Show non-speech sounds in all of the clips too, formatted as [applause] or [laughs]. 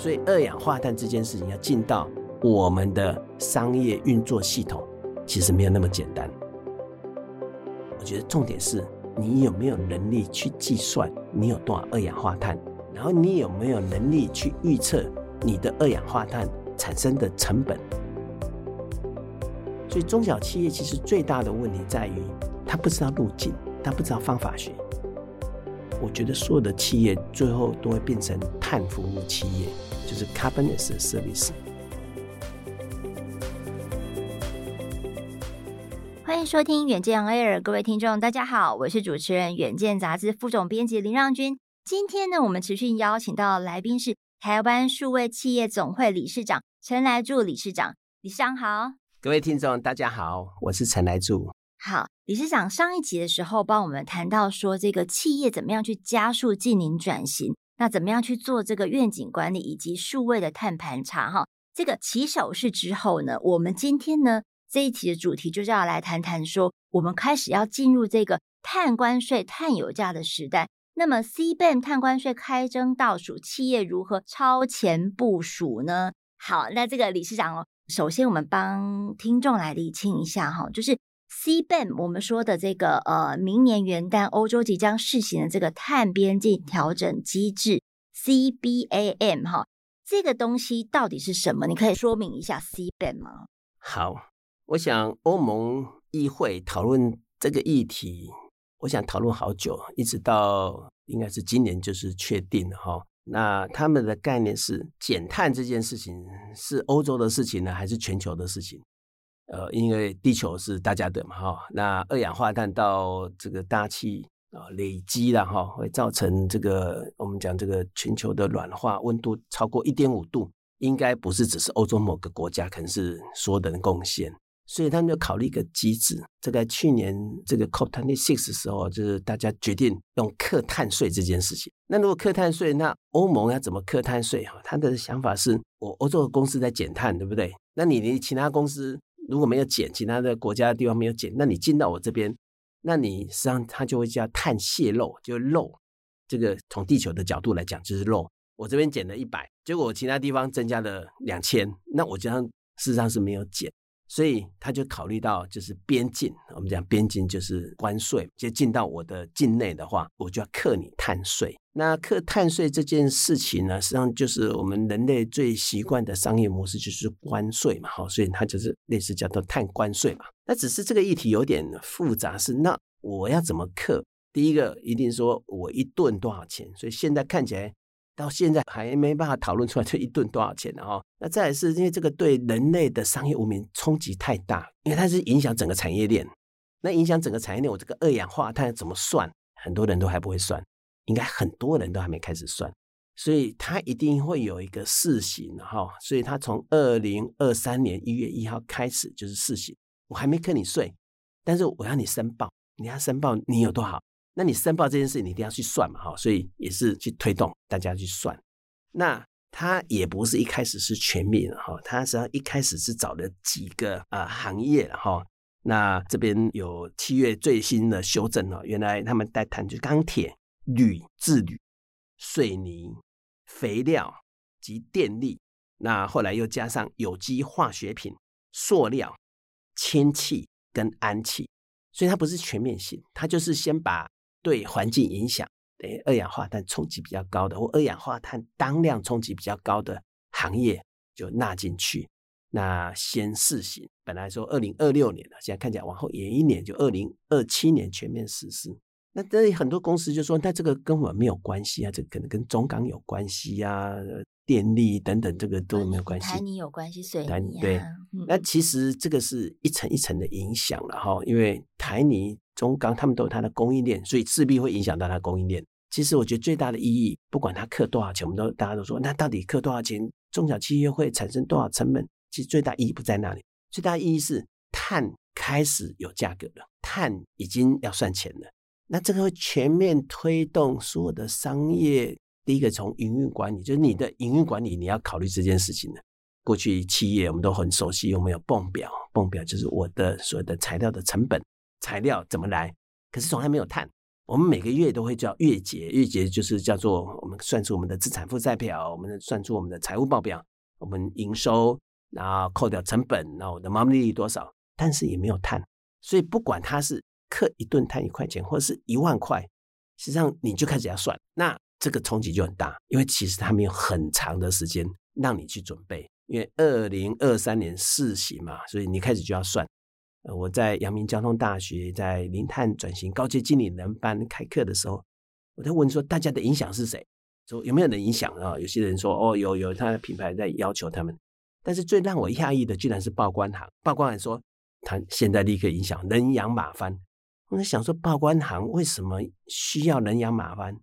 所以二氧化碳这件事情要进到我们的商业运作系统，其实没有那么简单。我觉得重点是你有没有能力去计算你有多少二氧化碳，然后你有没有能力去预测你的二氧化碳产生的成本。所以中小企业其实最大的问题在于，他不知道路径，他不知道方法学。我觉得所有的企业最后都会变成碳服务企业，就是 carbon as a service。欢迎收听远见 Air，各位听众，大家好，我是主持人远见杂志副总编辑林让君。今天呢，我们持续邀请到来宾是台湾数位企业总会理事长陈来柱理事长，理事长好。各位听众大家好，我是陈来助。好，理事长上一集的时候帮我们谈到说，这个企业怎么样去加速净零转型，那怎么样去做这个愿景管理以及数位的碳盘查哈。这个起手式之后呢，我们今天呢这一期的主题就是要来谈谈说，我们开始要进入这个碳关税、碳有价的时代。那么 CBAM 碳关税开征倒数，企业如何超前部署呢？好，那这个理事长哦，首先我们帮听众来厘清一下哈，就是。C ban，我们说的这个呃，明年元旦欧洲即将试行的这个碳边境调整机制 CBAM 哈，这个东西到底是什么？你可以说明一下 C ban 吗？好，我想欧盟议会讨论这个议题，我想讨论好久，一直到应该是今年就是确定了哈。那他们的概念是减碳这件事情是欧洲的事情呢，还是全球的事情？呃，因为地球是大家的嘛，哈，那二氧化碳到这个大气啊累积了哈，会造成这个我们讲这个全球的暖化，温度超过一点五度，应该不是只是欧洲某个国家，可能是所有的人贡献，所以他们就考虑一个机制。这个去年这个 COP26 的时候，就是大家决定用课碳税这件事情。那如果课碳税，那欧盟要怎么课碳税？哈，他的想法是我欧洲的公司在减碳，对不对？那你的其他公司？如果没有减，其他的国家的地方没有减，那你进到我这边，那你实际上它就会叫碳泄漏，就漏。这个从地球的角度来讲就是漏。我这边减了一百，结果我其他地方增加了两千，那我将事实上是没有减。所以他就考虑到，就是边境，我们讲边境就是关税，就进到我的境内的话，我就要克你碳税。那克碳税这件事情呢，实际上就是我们人类最习惯的商业模式，就是关税嘛，好，所以它就是类似叫做碳关税嘛。那只是这个议题有点复杂，是那我要怎么克？第一个一定说我一顿多少钱，所以现在看起来。到现在还没办法讨论出来这一吨多少钱的哈，那再来是因为这个对人类的商业文明冲击太大，因为它是影响整个产业链，那影响整个产业链，我这个二氧化碳怎么算？很多人都还不会算，应该很多人都还没开始算，所以它一定会有一个试行哈，所以它从二零二三年一月一号开始就是试行，我还没跟你税，但是我要你申报，你要申报你有多少。那你申报这件事，你一定要去算嘛，哈，所以也是去推动大家去算。那它也不是一开始是全面的哈，它实际上一开始是找了几个啊、呃、行业哈。那这边有七月最新的修正哦，原来他们在谈就钢铁、铝、制铝、水泥、肥料及电力。那后来又加上有机化学品、塑料、氢气跟氨气，所以它不是全面性，它就是先把。对环境影响，等于二氧化碳冲击比较高的，或二氧化碳当量冲击比较高的行业就纳进去。那先试行，本来说二零二六年了，现在看起来往后延一年，就二零二七年全面实施。那这很多公司就说，那这个跟我没有关系啊，这可能跟中钢有关系呀、啊，电力等等，这个都没有关系。台泥有关系，水泥、啊、对。嗯、那其实这个是一层一层的影响了哈，因为台泥。中钢他们都有它的供应链，所以势必会影响到它供应链。其实我觉得最大的意义，不管它刻多少钱，我们都大家都说，那到底刻多少钱，中小企业会产生多少成本？其实最大意义不在那里，最大意义是碳开始有价格了，碳已经要算钱了。那这个会全面推动所有的商业。第一个从营运管理，就是你的营运管理，你要考虑这件事情的。过去企业我们都很熟悉，有没有泵表，泵表就是我的所有的材料的成本。材料怎么来？可是从来没有碳，我们每个月都会叫月结，月结就是叫做我们算出我们的资产负债表，我们算出我们的财务报表，我们营收，然后扣掉成本，然后我的毛利率多少，但是也没有碳，所以不管它是克一吨碳一块钱，或者是一万块，实际上你就开始要算，那这个冲击就很大，因为其实它没有很长的时间让你去准备，因为二零二三年试行嘛，所以你开始就要算。呃，我在阳明交通大学在零碳转型高级经理人班开课的时候，我在问说大家的影响是谁？说有没有人影响啊？有些人说哦，有有，他的品牌在要求他们。但是最让我讶异的，居然是报关行。报关行说他现在立刻影响人仰马翻。我在想说，报关行为什么需要人仰马翻？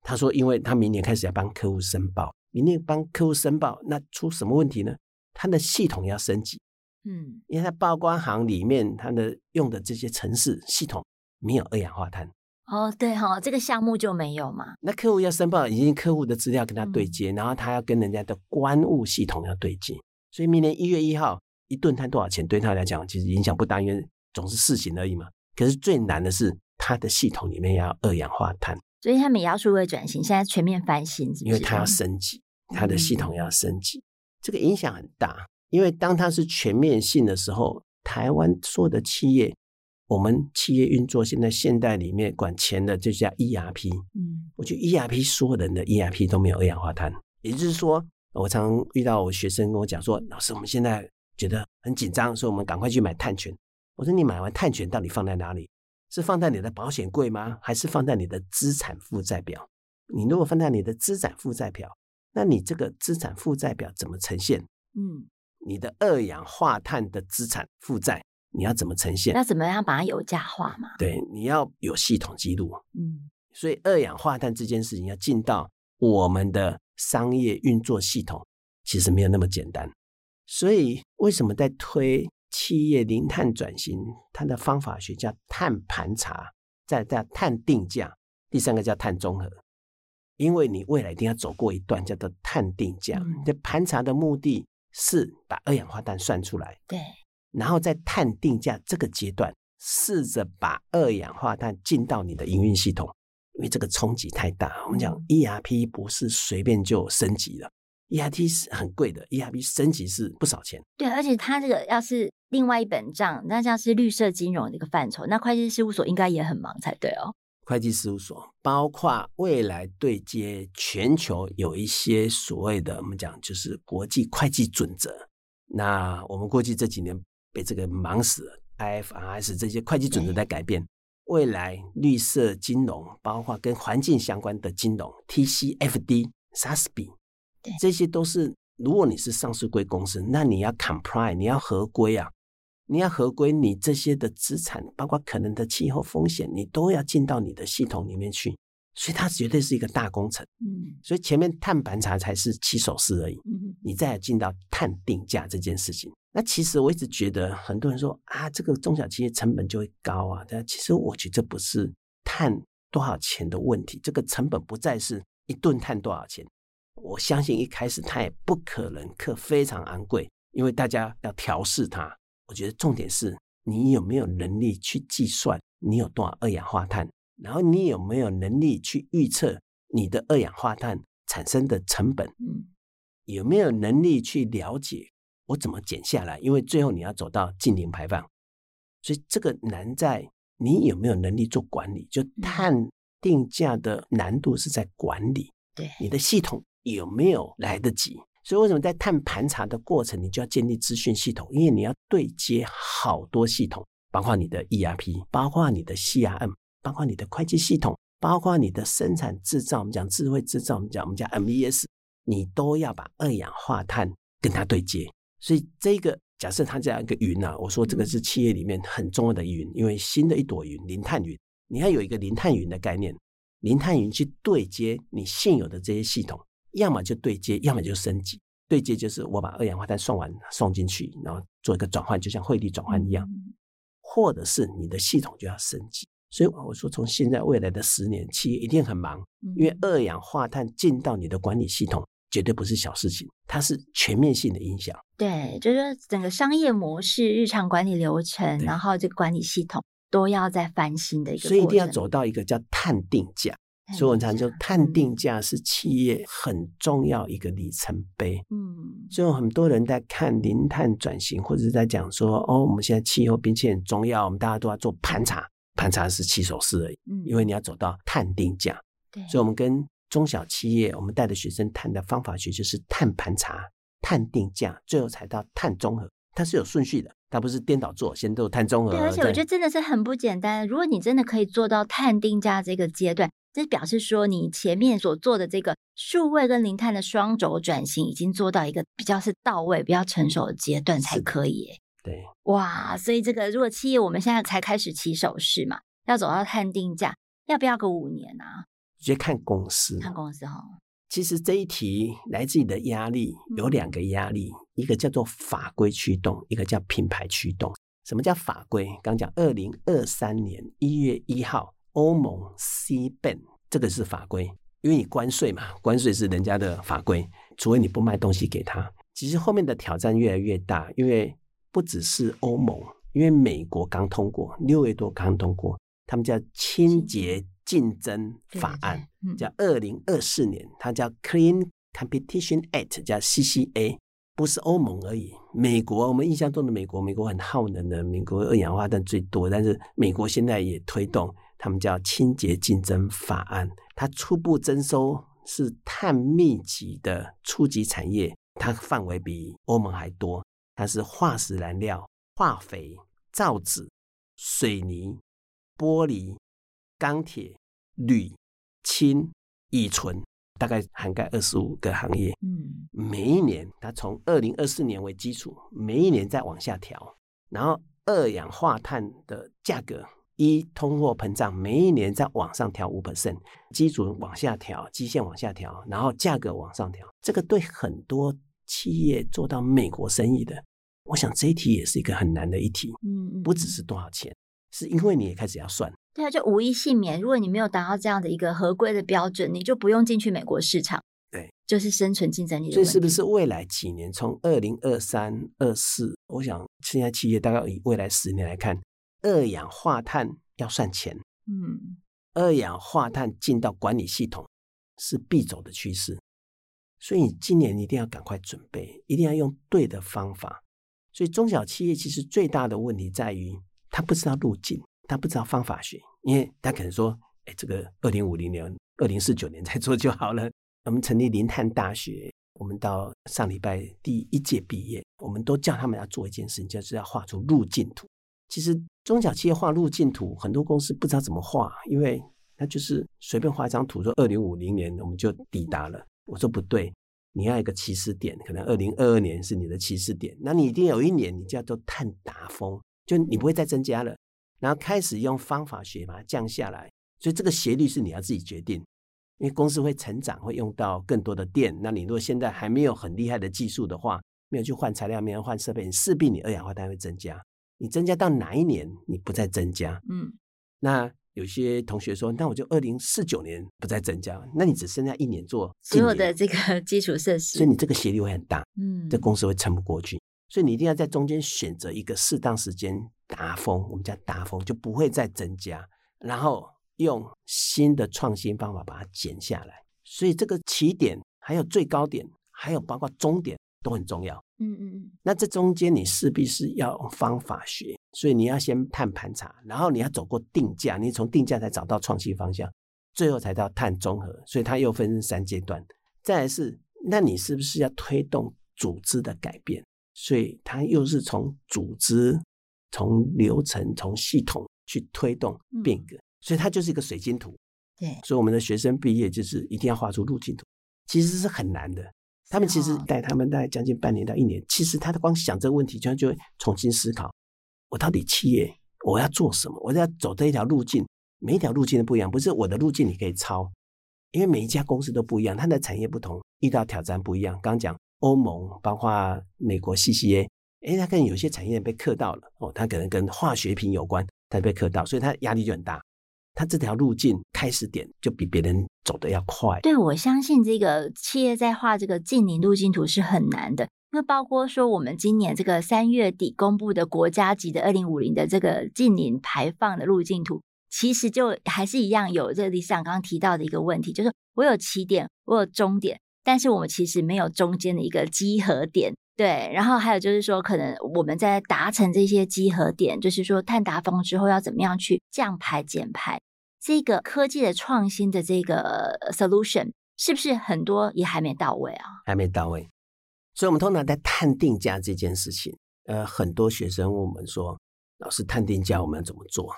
他说，因为他明年开始要帮客户申报，明年帮客户申报，那出什么问题呢？他的系统要升级。嗯，因为它报关行里面它的用的这些城市系统没有二氧化碳哦，对哈、哦，这个项目就没有嘛。那客户要申报，已经客户的资料跟他对接，嗯、然后他要跟人家的关务系统要对接，所以明年一月一号一吨碳多少钱，对他来讲其实影响不大，因为总是试行而已嘛。可是最难的是他的系统里面要二氧化碳，所以他们也要数位转型，现在全面翻新是是，因为他要升级，他的系统要升级，嗯、这个影响很大。因为当它是全面性的时候，台湾所有的企业，我们企业运作现在现代里面管钱的就叫 ERP，嗯，我觉得 ERP 所有人的 ERP 都没有二氧化碳，也就是说，我常遇到我学生跟我讲说，老师，我们现在觉得很紧张，所以我们赶快去买碳权。我说你买完碳权到底放在哪里？是放在你的保险柜吗？还是放在你的资产负债表？你如果放在你的资产负债表，那你这个资产负债表怎么呈现？嗯。你的二氧化碳的资产负债，你要怎么呈现？那怎么样把它有价化嘛？对，你要有系统记录。嗯，所以二氧化碳这件事情要进到我们的商业运作系统，其实没有那么简单。所以为什么在推企业零碳转型？它的方法学叫碳盘查，再叫碳定价，第三个叫碳中和。因为你未来一定要走过一段叫做碳定价，这、嗯、盘查的目的。是把二氧化碳算出来，对，然后在碳定价这个阶段，试着把二氧化碳进到你的营运系统，因为这个冲击太大。我们讲 ERP 不是随便就升级的，ERP 是很贵的，ERP 升级是不少钱。对，而且它这个要是另外一本账，那像是绿色金融的一个范畴，那会计事务所应该也很忙才对哦。会计事务所包括未来对接全球有一些所谓的我们讲就是国际会计准则。那我们过去这几年被这个忙死了，IFRS 这些会计准则在改变。未来绿色金融包括跟环境相关的金融，TCFD、SASB，这些都是如果你是上市贵公司，那你要 comply，你要合规啊。你要合规，你这些的资产，包括可能的气候风险，你都要进到你的系统里面去，所以它绝对是一个大工程。嗯，所以前面碳盘查才是起手式而已。嗯，你再进到碳定价这件事情，那其实我一直觉得很多人说啊，这个中小企业成本就会高啊，但其实我觉得这不是碳多少钱的问题，这个成本不再是一吨碳多少钱。我相信一开始它也不可能课非常昂贵，因为大家要调试它。我觉得重点是你有没有能力去计算你有多少二氧化碳，然后你有没有能力去预测你的二氧化碳产生的成本，嗯，有没有能力去了解我怎么减下来？因为最后你要走到近零排放，所以这个难在你有没有能力做管理。就碳定价的难度是在管理，对，你的系统有没有来得及？所以，为什么在碳盘查的过程，你就要建立资讯系统？因为你要对接好多系统，包括你的 ERP，包括你的 CRM，包括你的会计系统，包括你的生产制造。我们讲智慧制造，我们讲我们讲 MES，你都要把二氧化碳跟它对接。所以，这个假设它这样一个云啊，我说这个是企业里面很重要的云，因为新的一朵云，零碳云，你要有一个零碳云的概念，零碳云去对接你现有的这些系统。要么就对接，要么就升级。对接就是我把二氧化碳送完送进去，然后做一个转换，就像汇率转换一样。或者是你的系统就要升级。所以我说，从现在未来的十年，企业一定很忙，因为二氧化碳进到你的管理系统，绝对不是小事情，它是全面性的影响。对，就是说整个商业模式、日常管理流程，然后这个管理系统都要在翻新的一个，所以一定要走到一个叫碳定价。所以我常说，碳定价是企业很重要一个里程碑。嗯，所以有很多人在看零碳转型，或者是在讲说，哦，我们现在气候变迁很重要，我们大家都要做盘查，盘查是起手式而已。嗯，因为你要走到碳定价。对，所以我们跟中小企业，我们带着学生谈的方法学就是碳盘查、碳定价，最后才到碳中和。它是有顺序的，它不是颠倒做，先做碳中和。对，而且我觉得真的是很不简单。如果你真的可以做到碳定价这个阶段。这表示说，你前面所做的这个数位跟零碳的双轴转型，已经做到一个比较是到位、比较成熟的阶段才可以。对，哇，所以这个如果企业我们现在才开始起手式嘛，要走到碳定价，要不要个五年啊？直接看公司，看公司哈。其实这一题来自你的压力有两个压力，嗯，一个叫做法规驱动，一个叫品牌驱动。什么叫法规？刚讲二零二三年一月一号。欧盟 C ban 这个是法规，因为你关税嘛，关税是人家的法规，除非你不卖东西给他。其实后面的挑战越来越大，因为不只是欧盟，因为美国刚通过，六月多刚通过，他们叫清洁竞争法案，叫二零二四年，它叫 Clean Competition Act，叫 CCA，不是欧盟而已。美国，我们印象中的美国，美国很耗能的，美国二氧化碳最多，但是美国现在也推动。他们叫清洁竞争法案，它初步征收是碳密集的初级产业，它范围比欧盟还多。它是化石燃料、化肥、造纸、水泥、玻璃、钢铁、铝、氢、乙醇，大概涵盖二十五个行业。嗯，每一年它从二零二四年为基础，每一年再往下调，然后二氧化碳的价格。一通货膨胀，每一年在往上调五 percent，基准往下调，基线往下调，然后价格往上调。这个对很多企业做到美国生意的，我想这一题也是一个很难的一题。嗯，不只是多少钱，是因为你也开始要算。对啊，就无一幸免。如果你没有达到这样的一个合规的标准，你就不用进去美国市场。对，就是生存竞争力。所以是不是未来几年，从二零二三、二四，我想现在企业大概以未来十年来看。二氧化碳要算钱，嗯，二氧化碳进到管理系统是必走的趋势，所以今年一定要赶快准备，一定要用对的方法。所以中小企业其实最大的问题在于，他不知道路径，他不知道方法学，因为他可能说，哎，这个二零五零年、二零四九年再做就好了。我们成立林碳大学，我们到上礼拜第一届毕业，我们都叫他们要做一件事情，就是要画出路径图。其实。中小企业画路径图，很多公司不知道怎么画，因为他就是随便画一张图，说二零五零年我们就抵达了。我说不对，你要一个起始点，可能二零二二年是你的起始点，那你一定有一年你叫做碳达峰，就你不会再增加了，然后开始用方法学把它降下来。所以这个斜率是你要自己决定，因为公司会成长，会用到更多的电。那你如果现在还没有很厉害的技术的话，没有去换材料，没有换设备，你势必你二氧化碳会增加。你增加到哪一年，你不再增加？嗯，那有些同学说，那我就二零四九年不再增加，那你只剩下一年做所有的这个基础设施，所以你这个斜率会很大，嗯，这公司会撑不过去，所以你一定要在中间选择一个适当时间达峰，我们叫达峰，就不会再增加，然后用新的创新方法把它减下来，所以这个起点还有最高点，还有包括终点。都很重要，嗯嗯嗯。那这中间你势必是要用方法学，所以你要先探盘查，然后你要走过定价，你从定价才找到创新方向，最后才到碳中和。所以它又分三阶段。再来是，那你是不是要推动组织的改变？所以它又是从组织、从流程、从系统去推动变革。嗯、所以它就是一个水晶图。对，所以我们的学生毕业就是一定要画出路径图，其实是很难的。他们其实带他们大概将近半年到一年，其实他光想这个问题，就就会重新思考：我到底企业我要做什么？我要走这一条路径，每一条路径都不一样，不是我的路径你可以抄，因为每一家公司都不一样，它的产业不同，遇到挑战不一样。刚讲欧盟，包括美国 CCA，哎，它可能有些产业被克到了哦，它可能跟化学品有关，它被克到，所以它压力就很大。它这条路径开始点就比别人走得要快。对，我相信这个企业在画这个近零路径图是很难的，那包括说，我们今年这个三月底公布的国家级的二零五零的这个近零排放的路径图，其实就还是一样有这个理事长刚刚提到的一个问题，就是我有起点，我有终点，但是我们其实没有中间的一个集合点。对，然后还有就是说，可能我们在达成这些集合点，就是说碳达峰之后要怎么样去降排减排，这个科技的创新的这个 solution 是不是很多也还没到位啊？还没到位。所以，我们通常在碳定价这件事情，呃，很多学生问我们说：“老师，碳定价我们要怎么做？”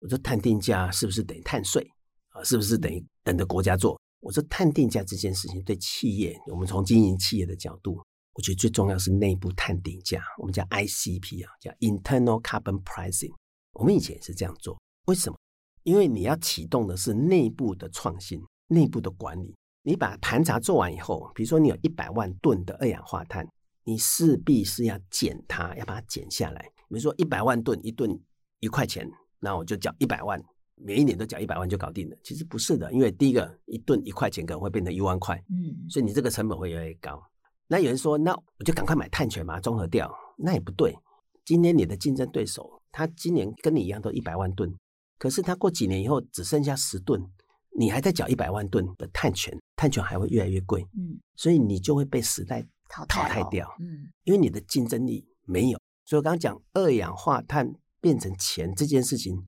我说：“碳定价是不是等于碳税啊？是不是等于等着国家做？”我说：“碳定价这件事情对企业，我们从经营企业的角度，我觉得最重要是内部碳定价，我们叫 ICP 啊，叫 Internal Carbon Pricing。我们以前也是这样做，为什么？因为你要启动的是内部的创新，内部的管理。”你把盘查做完以后，比如说你有一百万吨的二氧化碳，你势必是要减它，要把它减下来。比如说一百万吨，一吨一块钱，那我就缴一百万，每一年都缴一百万就搞定了。其实不是的，因为第一个一吨一块钱可能会变成一万块，嗯，所以你这个成本会越来越高。那有人说，那我就赶快买碳权嘛，综合掉，那也不对。今天你的竞争对手，他今年跟你一样都一百万吨，可是他过几年以后只剩下十吨。你还在缴一百万吨的碳权，碳权还会越来越贵，嗯，所以你就会被时代淘汰掉，嗯，因为你的竞争力没有。所以我刚刚讲二氧化碳变成钱这件事情，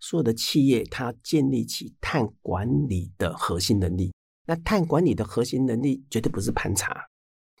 所有的企业它要建立起碳管理的核心能力。那碳管理的核心能力绝对不是盘查，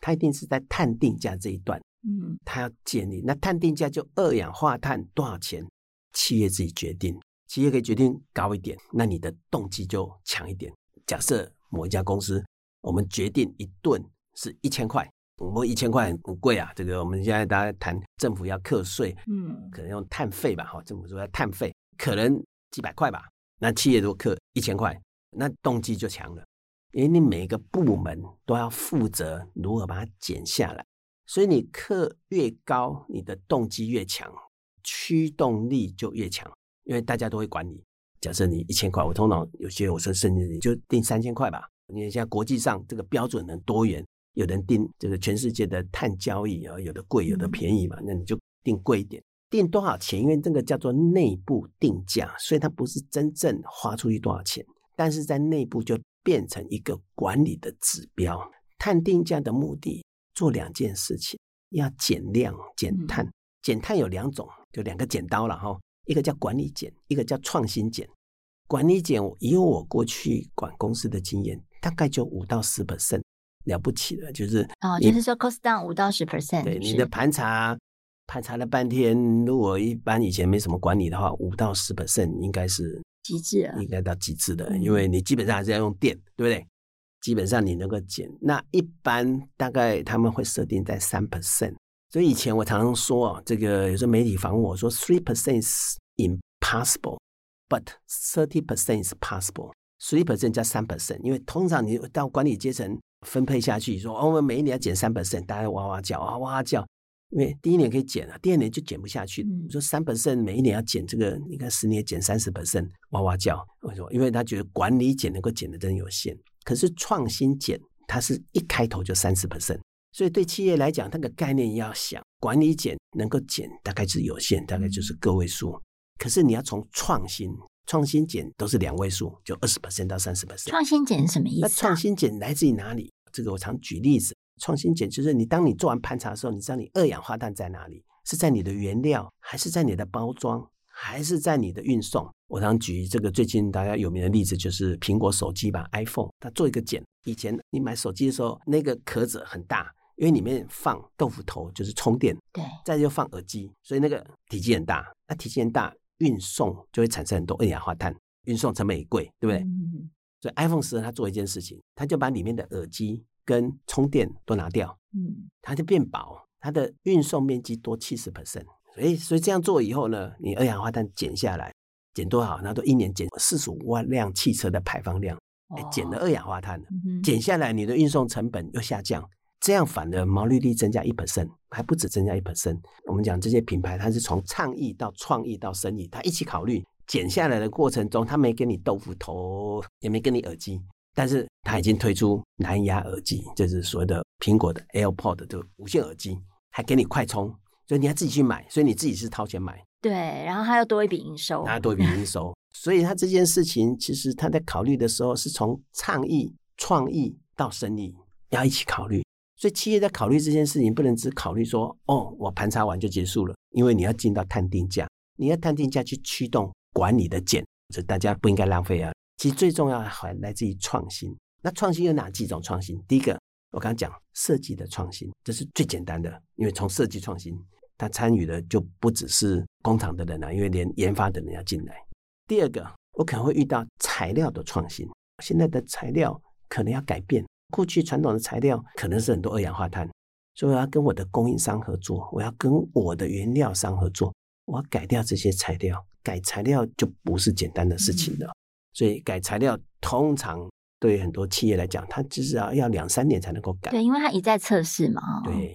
它一定是在碳定价这一段，嗯，它要建立。那碳定价就二氧化碳多少钱，企业自己决定。企业可以决定高一点，那你的动机就强一点。假设某一家公司，我们决定一吨是一千块，我们一千块很贵啊。这个我们现在大家谈政府要课税，嗯，可能用碳费吧，哈，政府说要碳费，可能几百块吧。那企业如果课一千块，那动机就强了，因为你每个部门都要负责如何把它减下来，所以你课越高，你的动机越强，驱动力就越强。因为大家都会管你。假设你一千块，我通常有些我说甚至你就定三千块吧。你现在国际上这个标准很多元，有人定这个全世界的碳交易啊，有的贵，有的便宜嘛，那你就定贵一点。定多少钱？因为这个叫做内部定价，所以它不是真正花出去多少钱，但是在内部就变成一个管理的指标。碳定价的目的做两件事情：要减量减碳。减碳有两种，就两个剪刀了哈。一个叫管理减，一个叫创新减。管理减，以我过去管公司的经验，大概就五到十 percent，了不起了，就是哦，就是说 cost down 五到十 percent。对，你的盘查盘查了半天，如果一般以前没什么管理的话，五到十 percent 应该是极致了，应该到极致的，嗯，因为你基本上还是要用电，对不对？基本上你能够减，那一般大概他们会设定在三 percent。所以以前我常常说啊，这个有时候媒体访问我说，three percent is impossible，but thirty percent is possible。three percent 加三 percent，因为通常你到管理阶层分配下去，说哦，我们每一年要减三 percent，大家哇哇叫啊哇哇叫，因为第一年可以减啊，第二年就减不下去。你、嗯、说三 percent 每一年要减这个，你看十年减三十 percent，哇哇叫。为什么？因为他觉得管理减能够减的真有限，可是创新减，它是一开头就三十 percent。所以对企业来讲，那个概念要想管理减能够减，大概是有限，大概就是个位数。可是你要从创新，创新减都是两位数，就二十 percent 到三十 percent。创新减什么意思啊？那创新减来自于哪里？这个我常举例子。创新减就是你当你做完盘查的时候，你知道你二氧化碳在哪里？是在你的原料，还是在你的包装，还是在你的运送？我常举这个最近大家有名的例子，就是苹果手机吧，iPhone，它做一个减。以前你买手机的时候，那个壳子很大。因为里面放豆腐头就是充电，对，再就放耳机，所以那个体积很大。那体积很大，运送就会产生很多二氧化碳，运送成本也贵，对不对？嗯。所以 iPhone 十它做一件事情，它就把里面的耳机跟充电都拿掉，嗯，它就变薄，它的运送面积多七十 percent。所以，所以这样做以后呢，你二氧化碳减下来，减多少？那都一年减四十五万辆汽车的排放量，哎，减了二氧化碳，减下来，你的运送成本又下降。这样反而毛利率增加一 percent，还不止增加一 percent。我们讲这些品牌，它是从倡议到创意到生意，它一起考虑减下来的过程中，它没给你豆腐头，也没给你耳机，但是它已经推出蓝牙耳机，就是所谓的苹果的 AirPod 的无线耳机，还给你快充，所以你要自己去买，所以你自己是掏钱买。对，然后他要多一笔营收，他多一笔营收，[laughs] 所以他这件事情其实他在考虑的时候是从倡议、创意到生意要一起考虑。所以企业在考虑这件事情，不能只考虑说哦，我盘查完就结束了，因为你要进到探定价，你要探定价去驱动管理的减，这大家不应该浪费啊。其实最重要的还来自于创新。那创新有哪几种创新？第一个，我刚刚讲设计的创新，这是最简单的，因为从设计创新。他参与的就不只是工厂的人了，因为连研发的人要进来。第二个，我可能会遇到材料的创新。现在的材料可能要改变，过去传统的材料可能是很多二氧化碳，所以我要跟我的供应商合作，我要跟我的原料商合作，我要改掉这些材料。改材料就不是简单的事情了，所以改材料通常对于很多企业来讲，它至少要两三年才能够改。对，因为它一再测试嘛。对，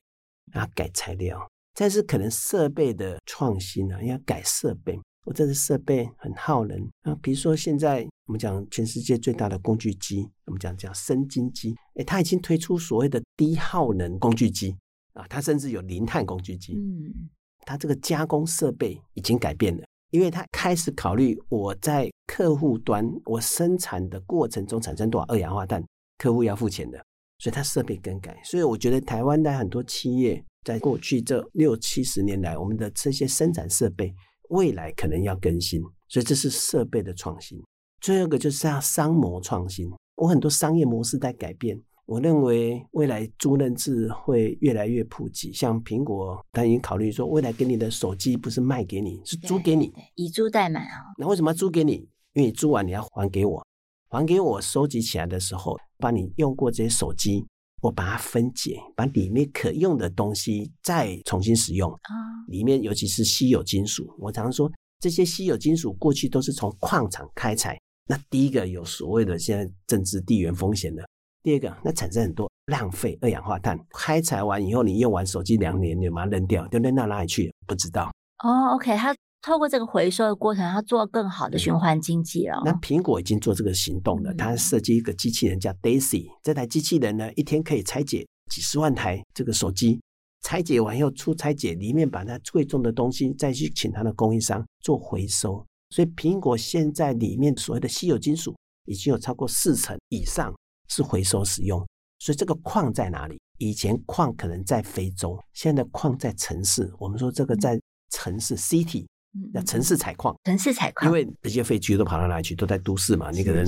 然后改材料。但是可能设备的创新啊，要改设备，我这是设备很耗能啊。比如说现在我们讲全世界最大的工具机，我们讲叫生精机，诶，它已经推出所谓的低耗能工具机啊，它甚至有零碳工具机。嗯，它这个加工设备已经改变了，因为他开始考虑我在客户端我生产的过程中产生多少二氧化碳，客户要付钱的，所以他设备更改。所以我觉得台湾的很多企业。在过去这六七十年来，我们的这些生产设备未来可能要更新，所以这是设备的创新。最后一个就是要商模创新，我很多商业模式在改变。我认为未来租赁制会越来越普及，像苹果，它已经考虑说，未来给你的手机不是卖给你，是租给你，以租代买啊。那为什么要租给你？因为你租完你要还给我，还给我收集起来的时候，把你用过这些手机。我把它分解，把里面可用的东西再重新使用。啊，里面尤其是稀有金属，我常常说这些稀有金属过去都是从矿场开采。那第一个有所谓的现在政治地缘风险的，第二个那产生很多浪费二氧化碳。开采完以后，你用完手机两年，你把它扔掉，就扔到哪里去？不知道。哦，OK，它。透过这个回收的过程，它做更好的循环经济了。那苹果已经做这个行动了，它设计一个机器人叫 Daisy，这台机器人呢，一天可以拆解几十万台这个手机，拆解完以后出拆解，里面把它贵重的东西再去请它的供应商做回收。所以苹果现在里面所谓的稀有金属已经有超过四成以上是回收使用。所以这个矿在哪里？以前矿可能在非洲，现在矿在城市。我们说这个在城市 City。那城市采矿，城市采矿，因为这些废弃物都跑到哪里去？都在都市嘛，你可能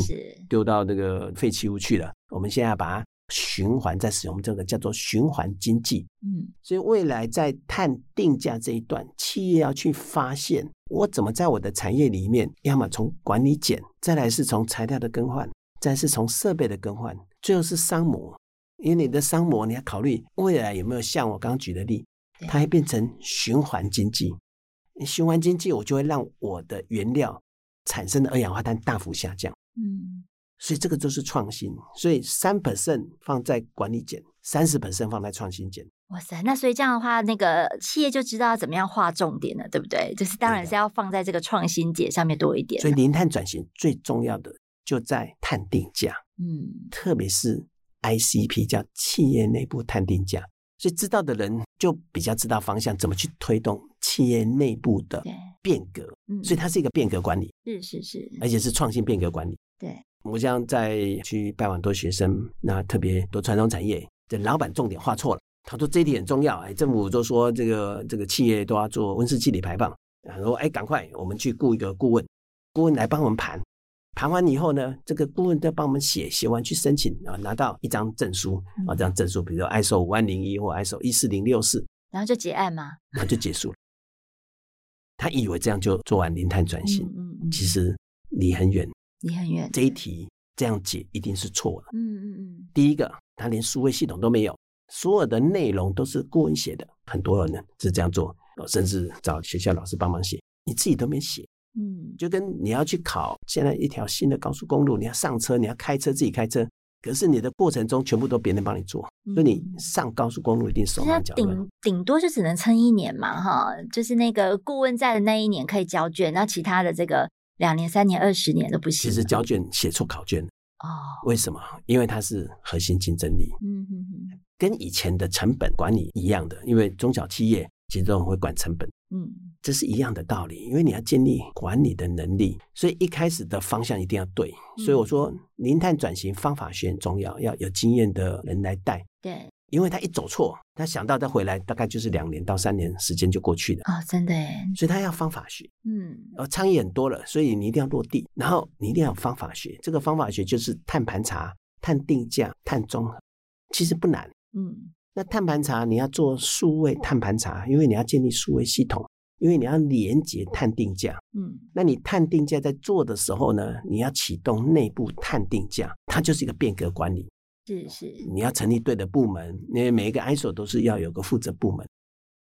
丢到那个废弃物去了。我们现在要把它循环再使用，这个叫做循环经济。嗯，所以未来在碳定价这一段，企业要去发现我怎么在我的产业里面，要么从管理减，再来是从材料的更换，再是从设备的更换，最后是商模。因为你的商模，你要考虑未来有没有像我刚刚举的例，它会变成循环经济。循环经济，我就会让我的原料产生的二氧化碳大幅下降。嗯，所以这个就是创新。所以三 percent 放在管理减，三十 percent 放在创新减。哇塞，那所以这样的话，那个企业就知道要怎么样划重点了，对不对？就是当然是要放在这个创新减上面多一点。所以零碳转型最重要的就在探定价。嗯，特别是 ICP 叫企业内部探定价。所以知道的人就比较知道方向，怎么去推动企业内部的变革。嗯，所以它是一个变革管理，是是是，而且是创新变革管理。对，我像在去拜访很多学生，那特别多传统产业，这老板重点画错了。他说这一点很重要，哎，政府都说这个这个企业都要做温室气体排放，然后说哎，赶快我们去雇一个顾问，顾问来帮我们盘。盘完以后呢，这个顾问再帮我们写，写完去申请啊，拿到一张证书啊，这张证书，比如说 ISO 五万零一或 ISO 一四零六四，然后就结案嘛？然后就结束了。他以为这样就做完零碳转型，嗯嗯嗯，其实离很远，离很远。这一题这样解一定是错的。嗯嗯嗯。第一个，他连数位系统都没有，所有的内容都是顾问写的，很多人呢是这样做，甚至找学校老师帮忙写，你自己都没写。嗯，就跟你要去考现在一条新的高速公路，你要上车，你要开车自己开车，可是你的过程中全部都别人帮你做，嗯、所以你上高速公路一定手忙脚乱。顶顶多就只能撑一年嘛，哈，就是那个顾问在的那一年可以交卷，那其他的这个两年、三年、二十年都不行。其实交卷写错考卷哦，为什么？因为它是核心竞争力。嗯嗯嗯，跟以前的成本管理一样的，因为中小企业其实都很会管成本。嗯，这是一样的道理，因为你要建立管理的能力，所以一开始的方向一定要对。所以我说，零碳转型方法学很重要，要有经验的人来带。对。因为他一走错，他想到再回来，大概就是两年到三年时间就过去了。哦，真的耶。所以他要方法学，嗯，呃，倡议很多了，所以你一定要落地，然后你一定要有方法学。这个方法学就是碳盘查、碳定价、碳综合，其实不难。嗯，那碳盘查你要做数位碳盘查，因为你要建立数位系统，因为你要连接碳定价。嗯，那你碳定价在做的时候呢，你要启动内部碳定价，它就是一个变革管理。是是，你要成立对的部门，因为每一个 ISO 都是要有个负责部门，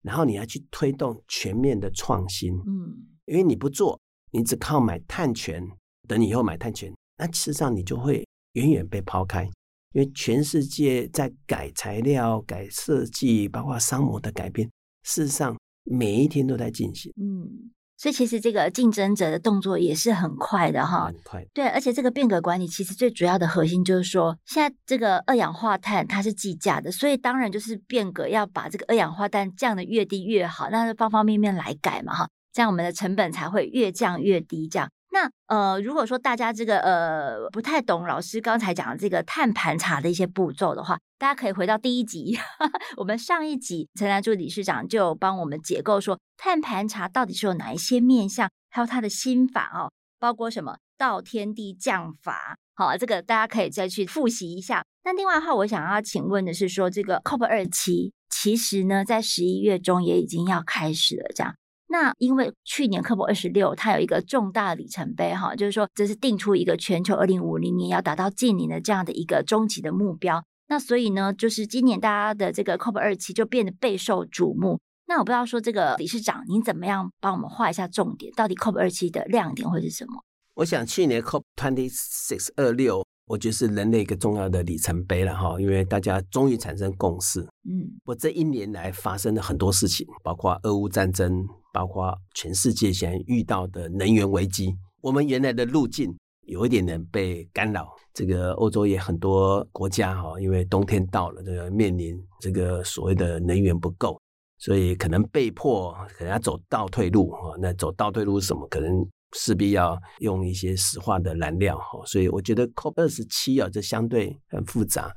然后你要去推动全面的创新。嗯，因为你不做，你只靠买碳权，等你以后买碳权，那事实上你就会远远被抛开，因为全世界在改材料、改设计，包括商模的改变，事实上每一天都在进行。嗯。所以其实这个竞争者的动作也是很快的哈，很快。对，而且这个变革管理其实最主要的核心就是说，现在这个二氧化碳它是计价的，所以当然就是变革要把这个二氧化碳降得越低越好，那是方方面面来改嘛哈，这样我们的成本才会越降越低，这样。那呃，如果说大家这个呃不太懂老师刚才讲的这个碳盘查的一些步骤的话，大家可以回到第一集，呵 [laughs] 呵我们上一集陈南珠理事长就帮我们解构说碳盘查到底是有哪一些面向，还有他的心法哦，包括什么道天地降法，好，这个大家可以再去复习一下。那另外的话，我想要请问的是说，这个 COP 二七其实呢，在十一月中也已经要开始了，这样。那因为去年 COP 二十六，它有一个重大里程碑哈，就是说这是定出一个全球二零五零年要达到净零的这样的一个终极的目标。那所以呢，就是今年大家的这个 COP 二七就变得备受瞩目。那我不知道说这个理事长，您怎么样帮我们画一下重点？到底 COP 二七的亮点会是什么？我想去年 COP twenty six 二六。我觉得是人类一个重要的里程碑了哈，因为大家终于产生共识。嗯，我这一年来发生了很多事情，包括俄乌战争，包括全世界现在遇到的能源危机。我们原来的路径有一点点被干扰。这个欧洲也很多国家哈，因为冬天到了，这个面临这个所谓的能源不够，所以可能被迫可能要走倒退路啊。那走倒退路是什么？可能。势必要用一些石化的燃料，所以我觉得 COP 二十七啊，这相对很复杂。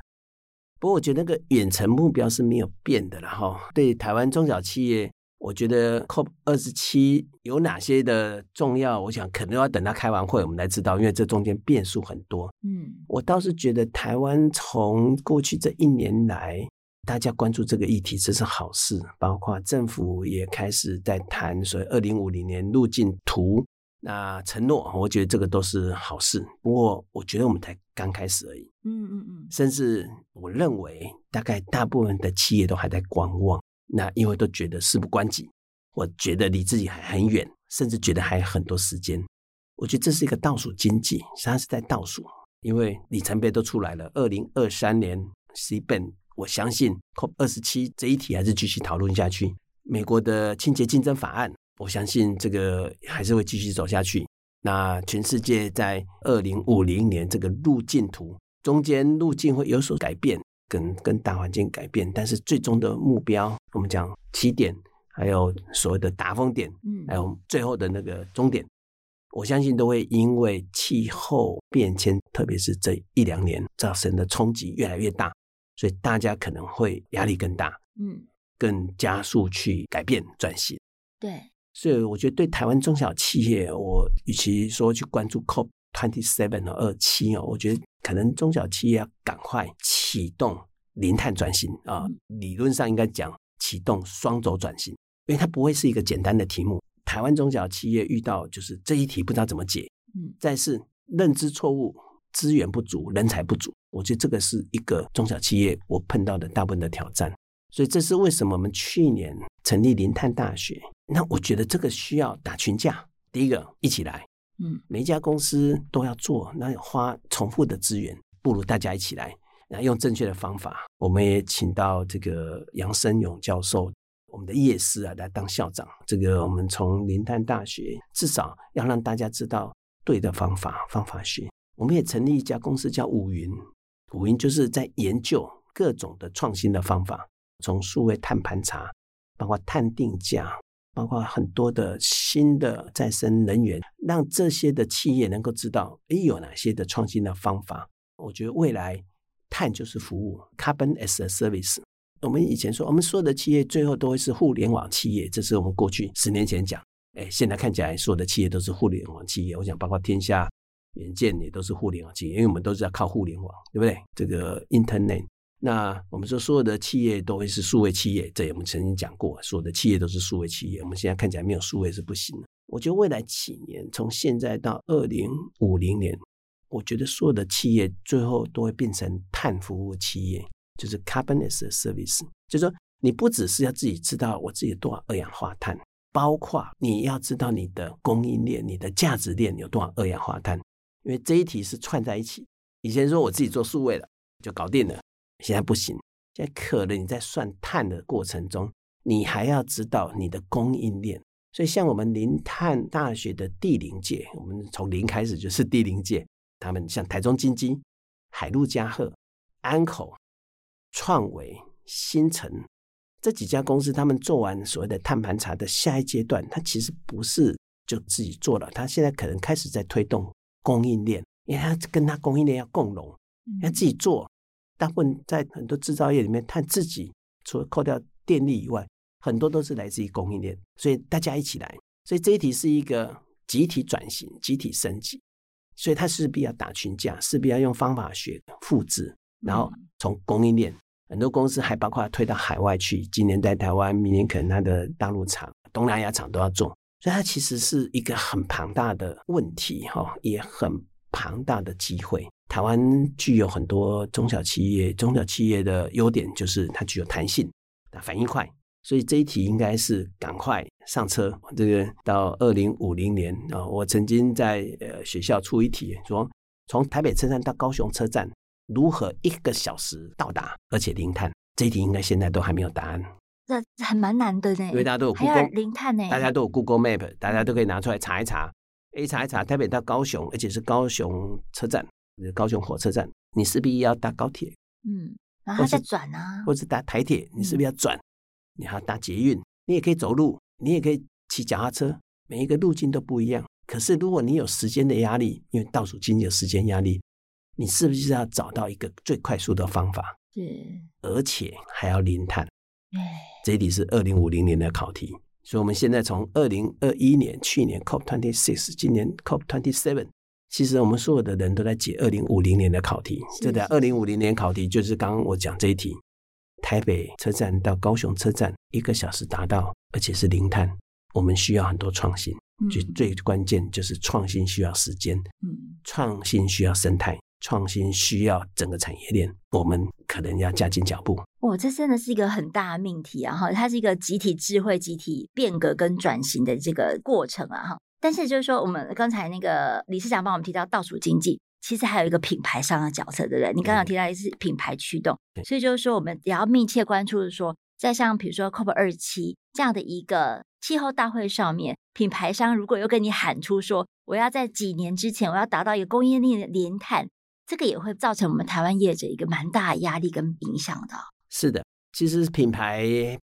不过我觉得那个远程目标是没有变的了哈。对台湾中小企业，我觉得 COP 二十七有哪些的重要，我想可能要等他开完会我们才知道，因为这中间变数很多。嗯，我倒是觉得台湾从过去这一年来，大家关注这个议题，这是好事。包括政府也开始在谈，所以二零五零年路径图。那承诺，我觉得这个都是好事。不过，我觉得我们才刚开始而已。嗯嗯嗯。甚至我认为，大概大部分的企业都还在观望。那因为都觉得事不关己，我觉得离自己还很远，甚至觉得还有很多时间。我觉得这是一个倒数经济，实际上是在倒数。因为里程碑都出来了，二零二三年 CBAM，我相信 COP 二十七这一题还是继续讨论下去。美国的清洁竞争法案。我相信这个还是会继续走下去。那全世界在二零五零年这个路径图中间路径会有所改变，跟跟大环境改变，但是最终的目标，我们讲起点，还有所谓的达峰点，嗯，还有最后的那个终点，我相信都会因为气候变迁，特别是这一两年造成的冲击越来越大，所以大家可能会压力更大，嗯，更加速去改变转型，对。所以我觉得对台湾中小企业，我与其说去关注 COP twenty seven 和二七哦，我觉得可能中小企业要赶快启动零碳转型啊。理论上应该讲启动双轴转型，因为它不会是一个简单的题目。台湾中小企业遇到就是这一题不知道怎么解，嗯，再是认知错误、资源不足、人才不足，我觉得这个是一个中小企业我碰到的大部分的挑战。所以这是为什么我们去年成立零碳大学。那我觉得这个需要打群架，第一个一起来，嗯，每一家公司都要做，那花重复的资源，不如大家一起来，然后用正确的方法。我们也请到这个杨生勇教授，我们的叶师啊来当校长。这个我们从林丹大学至少要让大家知道对的方法，方法学。我们也成立一家公司叫五云，五云就是在研究各种的创新的方法，从数位碳盘查，包括碳定价，包括很多的新的再生能源，让这些的企业能够知道，诶，有哪些的创新的方法。我觉得未来碳就是服务，carbon as a service。我们以前说，我们所有的企业最后都会是互联网企业，这是我们过去十年前讲。哎，现在看起来所有的企业都是互联网企业。我想，包括天下、远见也都是互联网企业，因为我们都是要靠互联网，对不对？这个 Internet。那我们说，所有的企业都会是数位企业，这也我们曾经讲过，所有的企业都是数位企业。我们现在看起来没有数位是不行的。我觉得未来几年，从现在到二零五零年，我觉得所有的企业最后都会变成碳服务企业。就是 carbon as a service，就是说你不只是要自己知道我自己多少二氧化碳，包括你要知道你的供应链、你的价值链有多少二氧化碳，因为这一题是串在一起。以前说我自己做数位了就搞定了，现在不行，现在可能你在算碳的过程中，你还要知道你的供应链。所以像我们零碳大学的地零界，我们从零开始就是地零界，他们像台中精机、海陆嘉贺、安口。创维、新城这几家公司，他们做完所谓的碳盘查的下一阶段，他其实不是就自己做了，他现在可能开始在推动供应链，因为他跟他供应链要共荣，要自己做。大部分在很多制造业里面，他自己除了扣掉电力以外，很多都是来自于供应链，所以大家一起来。所以这一题是一个集体转型、集体升级，所以它势必要打群架，势必要用方法学复制，然后从供应链。很多公司还包括推到海外去，今年在台湾，明年可能它的大陆厂、东南亚厂都要做，所以它其实是一个很庞大的问题，哈，也很庞大的机会。台湾具有很多中小企业，中小企业的优点就是它具有弹性，反应快，所以这一题应该是赶快上车。这个到二零五零年啊，我曾经在呃学校出一题，说从台北车站到高雄车站。如何一个小时到达，而且零碳？这一题应该现在都还没有答案。这还蛮难的呢，因为大家都有 Google 零碳呢，大家都有 Google Map，大家都可以拿出来查一查。A 查一查，台北到高雄，而且是高雄车站，高雄火车站，你势必要搭高铁，嗯，然后再转啊，或者搭台铁，你是不是要转？嗯、你还要搭捷运，你也可以走路，你也可以骑脚踏车，每一个路径都不一样。可是如果你有时间的压力，因为倒数经济有时间压力。你是不是要找到一个最快速的方法？是，而且还要零碳。哎，这一题是二零五零年的考题，所以我们现在从二零二一年去年 COP twenty six，今年 COP twenty seven，其实我们所有的人都在解二零五零年的考题。这的二零五零年考题就是刚刚我讲这一题：台北车站到高雄车站一个小时达到，而且是零碳。我们需要很多创新，就最关键就是创新需要时间，嗯，创新需要生态。创新需要整个产业链，我们可能要加紧脚步。哇，这真的是一个很大的命题啊！哈，它是一个集体智慧、集体变革跟转型的这个过程啊！哈，但是就是说，我们刚才那个理事长帮我们提到倒数经济，其实还有一个品牌上的角色，对不对？你刚刚提到的是品牌驱动，所以就是说，我们也要密切关注，说在像比如说 COP 二七这样的一个气候大会上面，品牌商如果又跟你喊出说，我要在几年之前，我要达到一个供应链的零碳。这个也会造成我们台湾业者一个蛮大的压力跟影响的。是的，其实品牌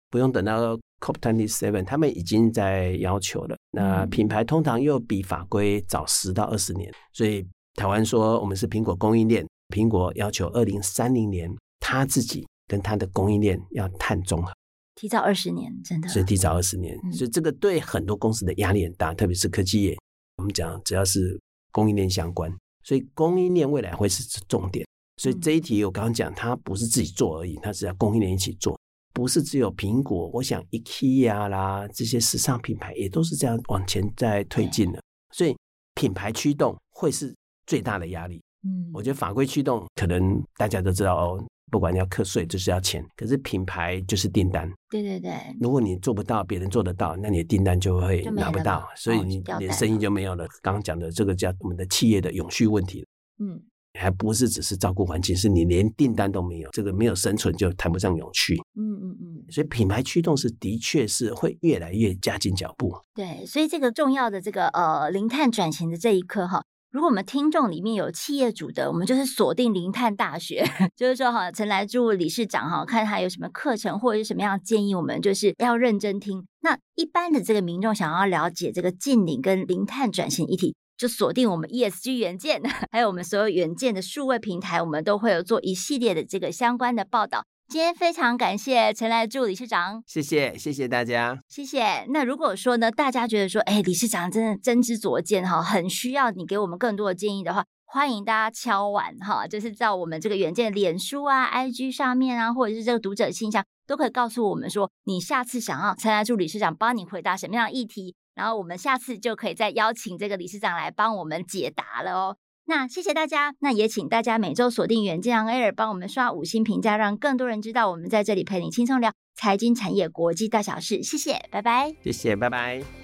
不用等到 COP27，他们已经在要求了。那品牌通常又比法规早十到二十年，所以台湾说我们是苹果供应链，苹果要求二零三零年他自己跟他的供应链要碳中和，提早二十年，真的是提早二十年，所以这个对很多公司的压力很大，特别是科技业。我们讲只要是供应链相关。所以供应链未来会是重点，所以这一题我刚刚讲，它不是自己做而已，它是要供应链一起做，不是只有苹果。我想 IKEA 啦，这些时尚品牌也都是这样往前在推进的。所以品牌驱动会是最大的压力。嗯，我觉得法规驱动可能大家都知道哦。不管你要课税，就是要钱。可是品牌就是订单。对对对。如果你做不到，别人做得到，那你的订单就会拿不到，所以你你的生意就没有了。刚刚讲的这个叫我们的企业的永续问题。嗯，还不是只是照顾环境，是你连订单都没有，这个没有生存就谈不上永续。嗯嗯嗯。所以品牌驱动是的确是会越来越加紧脚步。对，所以这个重要的这个呃零碳转型的这一刻哈。如果我们听众里面有企业主的，我们就是锁定零碳大学，[laughs] 就是说哈，陈来助理事长哈，看他有什么课程或者是什么样的建议，我们就是要认真听。那一般的这个民众想要了解这个近零跟零碳转型议题，就锁定我们 ESG 元件，[laughs] 还有我们所有元件的数位平台，我们都会有做一系列的这个相关的报道。今天非常感谢陈来助理事长，谢谢谢谢大家，谢谢。那如果说呢，大家觉得说，哎，理事长真的真知灼见哈，很需要你给我们更多的建议的话，欢迎大家敲碗哈，就是在我们这个原件脸书啊、IG 上面啊，或者是这个读者信箱，都可以告诉我们说，你下次想要陈来助理事长帮你回答什么样的议题，然后我们下次就可以再邀请这个理事长来帮我们解答了哦。那谢谢大家，那也请大家每周锁定远见 On Air，帮我们刷五星评价，让更多人知道我们在这里陪你轻松聊财经产业国际大小事。谢谢，拜拜。谢谢，拜拜。